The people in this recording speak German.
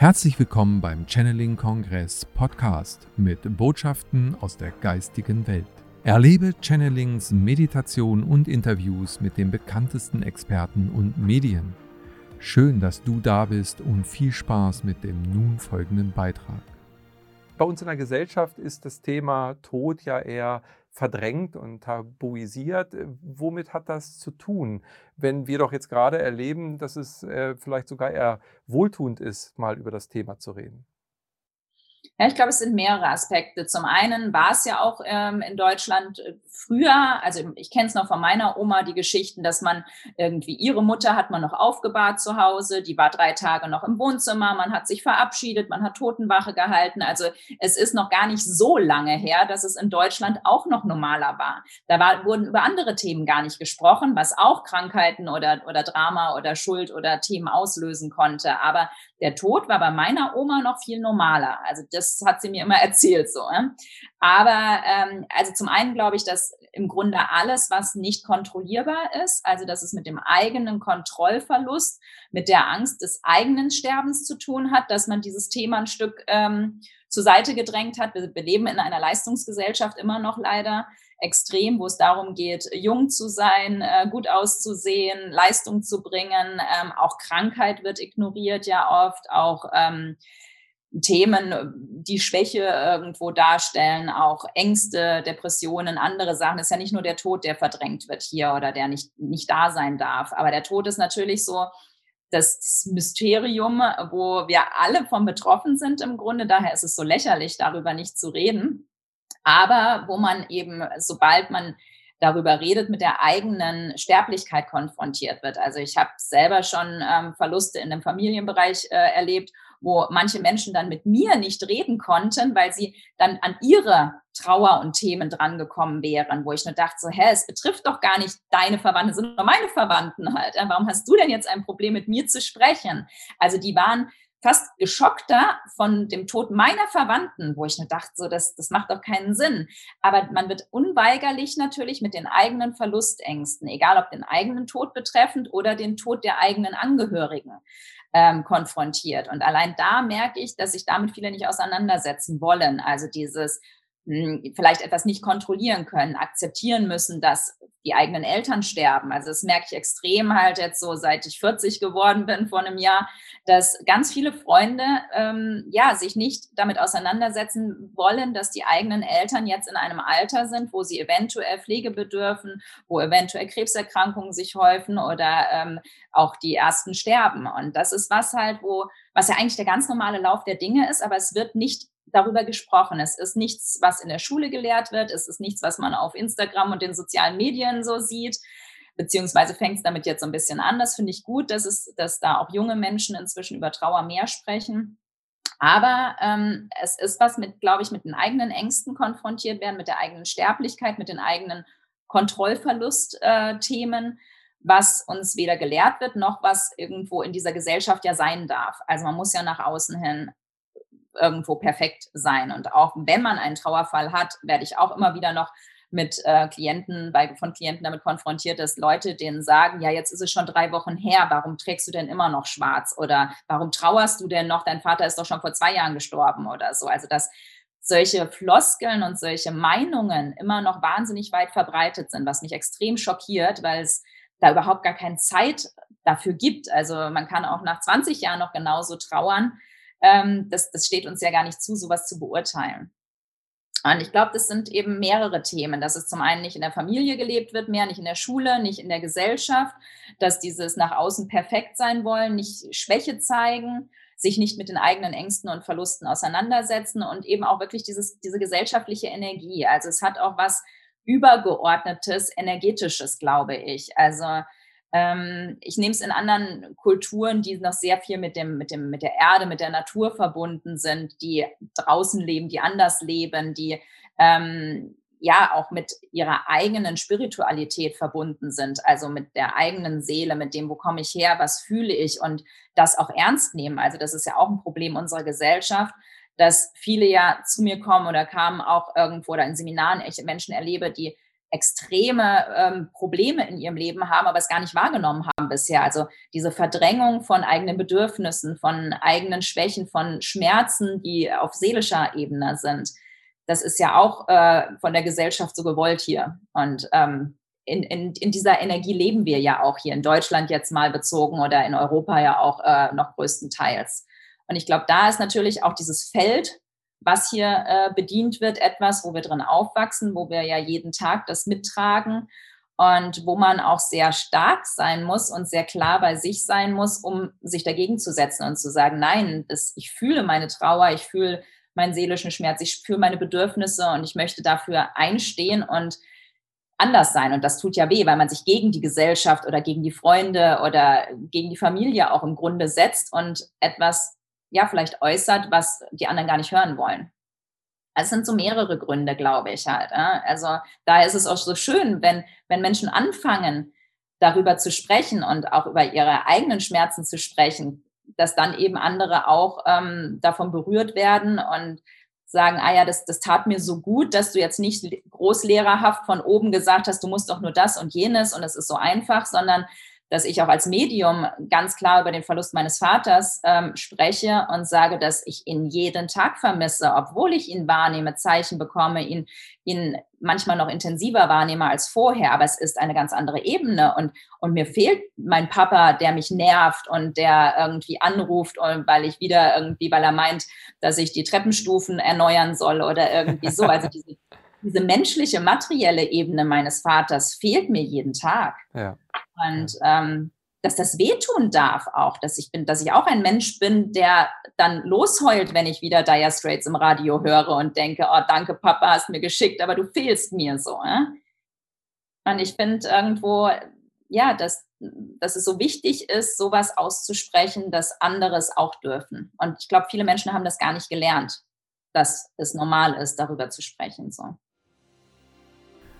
Herzlich willkommen beim Channeling Kongress Podcast mit Botschaften aus der geistigen Welt. Erlebe Channelings, Meditation und Interviews mit den bekanntesten Experten und Medien. Schön, dass du da bist und viel Spaß mit dem nun folgenden Beitrag. Bei uns in der Gesellschaft ist das Thema Tod ja eher verdrängt und tabuisiert. Womit hat das zu tun, wenn wir doch jetzt gerade erleben, dass es äh, vielleicht sogar eher wohltuend ist, mal über das Thema zu reden? Ja, ich glaube, es sind mehrere Aspekte. Zum einen war es ja auch ähm, in Deutschland äh, früher, also ich kenne es noch von meiner Oma, die Geschichten, dass man irgendwie ihre Mutter hat man noch aufgebahrt zu Hause, die war drei Tage noch im Wohnzimmer, man hat sich verabschiedet, man hat Totenwache gehalten. Also es ist noch gar nicht so lange her, dass es in Deutschland auch noch normaler war. Da war, wurden über andere Themen gar nicht gesprochen, was auch Krankheiten oder, oder Drama oder Schuld oder Themen auslösen konnte. Aber der Tod war bei meiner Oma noch viel normaler. Also das hat sie mir immer erzählt so. Ja? Aber ähm, also zum einen glaube ich, dass im Grunde alles, was nicht kontrollierbar ist, also dass es mit dem eigenen Kontrollverlust, mit der Angst des eigenen Sterbens zu tun hat, dass man dieses Thema ein Stück ähm, zur Seite gedrängt hat. Wir, wir leben in einer Leistungsgesellschaft immer noch leider extrem, wo es darum geht, jung zu sein, äh, gut auszusehen, Leistung zu bringen. Ähm, auch Krankheit wird ignoriert ja oft, auch ähm, Themen, die Schwäche irgendwo darstellen, auch Ängste, Depressionen, andere Sachen. Es ist ja nicht nur der Tod, der verdrängt wird hier oder der nicht, nicht da sein darf. Aber der Tod ist natürlich so das Mysterium, wo wir alle von betroffen sind im Grunde. Daher ist es so lächerlich, darüber nicht zu reden. Aber wo man eben, sobald man darüber redet, mit der eigenen Sterblichkeit konfrontiert wird. Also ich habe selber schon ähm, Verluste in dem Familienbereich äh, erlebt wo manche Menschen dann mit mir nicht reden konnten, weil sie dann an ihre Trauer und Themen drangekommen wären, wo ich nur dachte, so, hä, es betrifft doch gar nicht deine Verwandten, sondern meine Verwandten halt. Warum hast du denn jetzt ein Problem, mit mir zu sprechen? Also die waren fast geschockter von dem Tod meiner Verwandten, wo ich nur dachte, so, das, das macht doch keinen Sinn. Aber man wird unweigerlich natürlich mit den eigenen Verlustängsten, egal ob den eigenen Tod betreffend oder den Tod der eigenen Angehörigen ähm, konfrontiert. Und allein da merke ich, dass sich damit viele nicht auseinandersetzen wollen. Also dieses vielleicht etwas nicht kontrollieren können, akzeptieren müssen, dass die eigenen Eltern sterben. Also das merke ich extrem halt jetzt so, seit ich 40 geworden bin vor einem Jahr, dass ganz viele Freunde ähm, ja sich nicht damit auseinandersetzen wollen, dass die eigenen Eltern jetzt in einem Alter sind, wo sie eventuell Pflege bedürfen, wo eventuell Krebserkrankungen sich häufen oder ähm, auch die ersten sterben. Und das ist was halt, wo was ja eigentlich der ganz normale Lauf der Dinge ist, aber es wird nicht darüber gesprochen. Es ist nichts, was in der Schule gelehrt wird. Es ist nichts, was man auf Instagram und den sozialen Medien so sieht. Beziehungsweise fängt es damit jetzt so ein bisschen an. Das finde ich gut, dass, es, dass da auch junge Menschen inzwischen über Trauer mehr sprechen. Aber ähm, es ist was mit, glaube ich, mit den eigenen Ängsten konfrontiert werden, mit der eigenen Sterblichkeit, mit den eigenen Kontrollverlust-Themen, äh, was uns weder gelehrt wird, noch was irgendwo in dieser Gesellschaft ja sein darf. Also man muss ja nach außen hin irgendwo perfekt sein. Und auch wenn man einen Trauerfall hat, werde ich auch immer wieder noch mit äh, Klienten, bei, von Klienten damit konfrontiert, dass Leute denen sagen, ja, jetzt ist es schon drei Wochen her, warum trägst du denn immer noch schwarz? Oder warum trauerst du denn noch? Dein Vater ist doch schon vor zwei Jahren gestorben oder so. Also dass solche Floskeln und solche Meinungen immer noch wahnsinnig weit verbreitet sind, was mich extrem schockiert, weil es da überhaupt gar keine Zeit dafür gibt. Also man kann auch nach 20 Jahren noch genauso trauern ähm, das, das steht uns ja gar nicht zu, sowas zu beurteilen. Und ich glaube, das sind eben mehrere Themen, dass es zum einen nicht in der Familie gelebt wird, mehr nicht in der Schule, nicht in der Gesellschaft, dass dieses nach außen perfekt sein wollen, nicht Schwäche zeigen, sich nicht mit den eigenen Ängsten und Verlusten auseinandersetzen und eben auch wirklich dieses, diese gesellschaftliche Energie. Also es hat auch was übergeordnetes, energetisches, glaube ich. Also ich nehme es in anderen Kulturen, die noch sehr viel mit dem, mit dem, mit der Erde, mit der Natur verbunden sind, die draußen leben, die anders leben, die ähm, ja auch mit ihrer eigenen Spiritualität verbunden sind, also mit der eigenen Seele, mit dem, wo komme ich her, was fühle ich und das auch ernst nehmen. Also das ist ja auch ein Problem unserer Gesellschaft, dass viele ja zu mir kommen oder kamen auch irgendwo oder in Seminaren, ich Menschen erlebe, die extreme ähm, Probleme in ihrem Leben haben, aber es gar nicht wahrgenommen haben bisher. Also diese Verdrängung von eigenen Bedürfnissen, von eigenen Schwächen, von Schmerzen, die auf seelischer Ebene sind, das ist ja auch äh, von der Gesellschaft so gewollt hier. Und ähm, in, in, in dieser Energie leben wir ja auch hier in Deutschland jetzt mal bezogen oder in Europa ja auch äh, noch größtenteils. Und ich glaube, da ist natürlich auch dieses Feld was hier äh, bedient wird, etwas, wo wir drin aufwachsen, wo wir ja jeden Tag das mittragen und wo man auch sehr stark sein muss und sehr klar bei sich sein muss, um sich dagegen zu setzen und zu sagen, nein, das, ich fühle meine Trauer, ich fühle meinen seelischen Schmerz, ich fühle meine Bedürfnisse und ich möchte dafür einstehen und anders sein. Und das tut ja weh, weil man sich gegen die Gesellschaft oder gegen die Freunde oder gegen die Familie auch im Grunde setzt und etwas ja, vielleicht äußert, was die anderen gar nicht hören wollen. Also es sind so mehrere Gründe, glaube ich halt. Also da ist es auch so schön, wenn, wenn Menschen anfangen, darüber zu sprechen und auch über ihre eigenen Schmerzen zu sprechen, dass dann eben andere auch ähm, davon berührt werden und sagen, ah ja, das, das tat mir so gut, dass du jetzt nicht großlehrerhaft von oben gesagt hast, du musst doch nur das und jenes und es ist so einfach, sondern dass ich auch als Medium ganz klar über den Verlust meines Vaters ähm, spreche und sage, dass ich ihn jeden Tag vermisse, obwohl ich ihn wahrnehme, Zeichen bekomme, ihn, ihn manchmal noch intensiver wahrnehme als vorher. Aber es ist eine ganz andere Ebene und, und mir fehlt mein Papa, der mich nervt und der irgendwie anruft, weil ich wieder irgendwie, weil er meint, dass ich die Treppenstufen erneuern soll oder irgendwie so. Also diese, diese menschliche, materielle Ebene meines Vaters fehlt mir jeden Tag. Ja. Und ähm, dass das wehtun darf auch, dass ich bin, dass ich auch ein Mensch bin, der dann losheult, wenn ich wieder Dire Straits im Radio höre und denke, oh, danke Papa, hast mir geschickt, aber du fehlst mir so. Äh? Und ich finde irgendwo, ja, dass, dass es so wichtig ist, sowas auszusprechen, dass andere es auch dürfen. Und ich glaube, viele Menschen haben das gar nicht gelernt, dass es normal ist, darüber zu sprechen. So.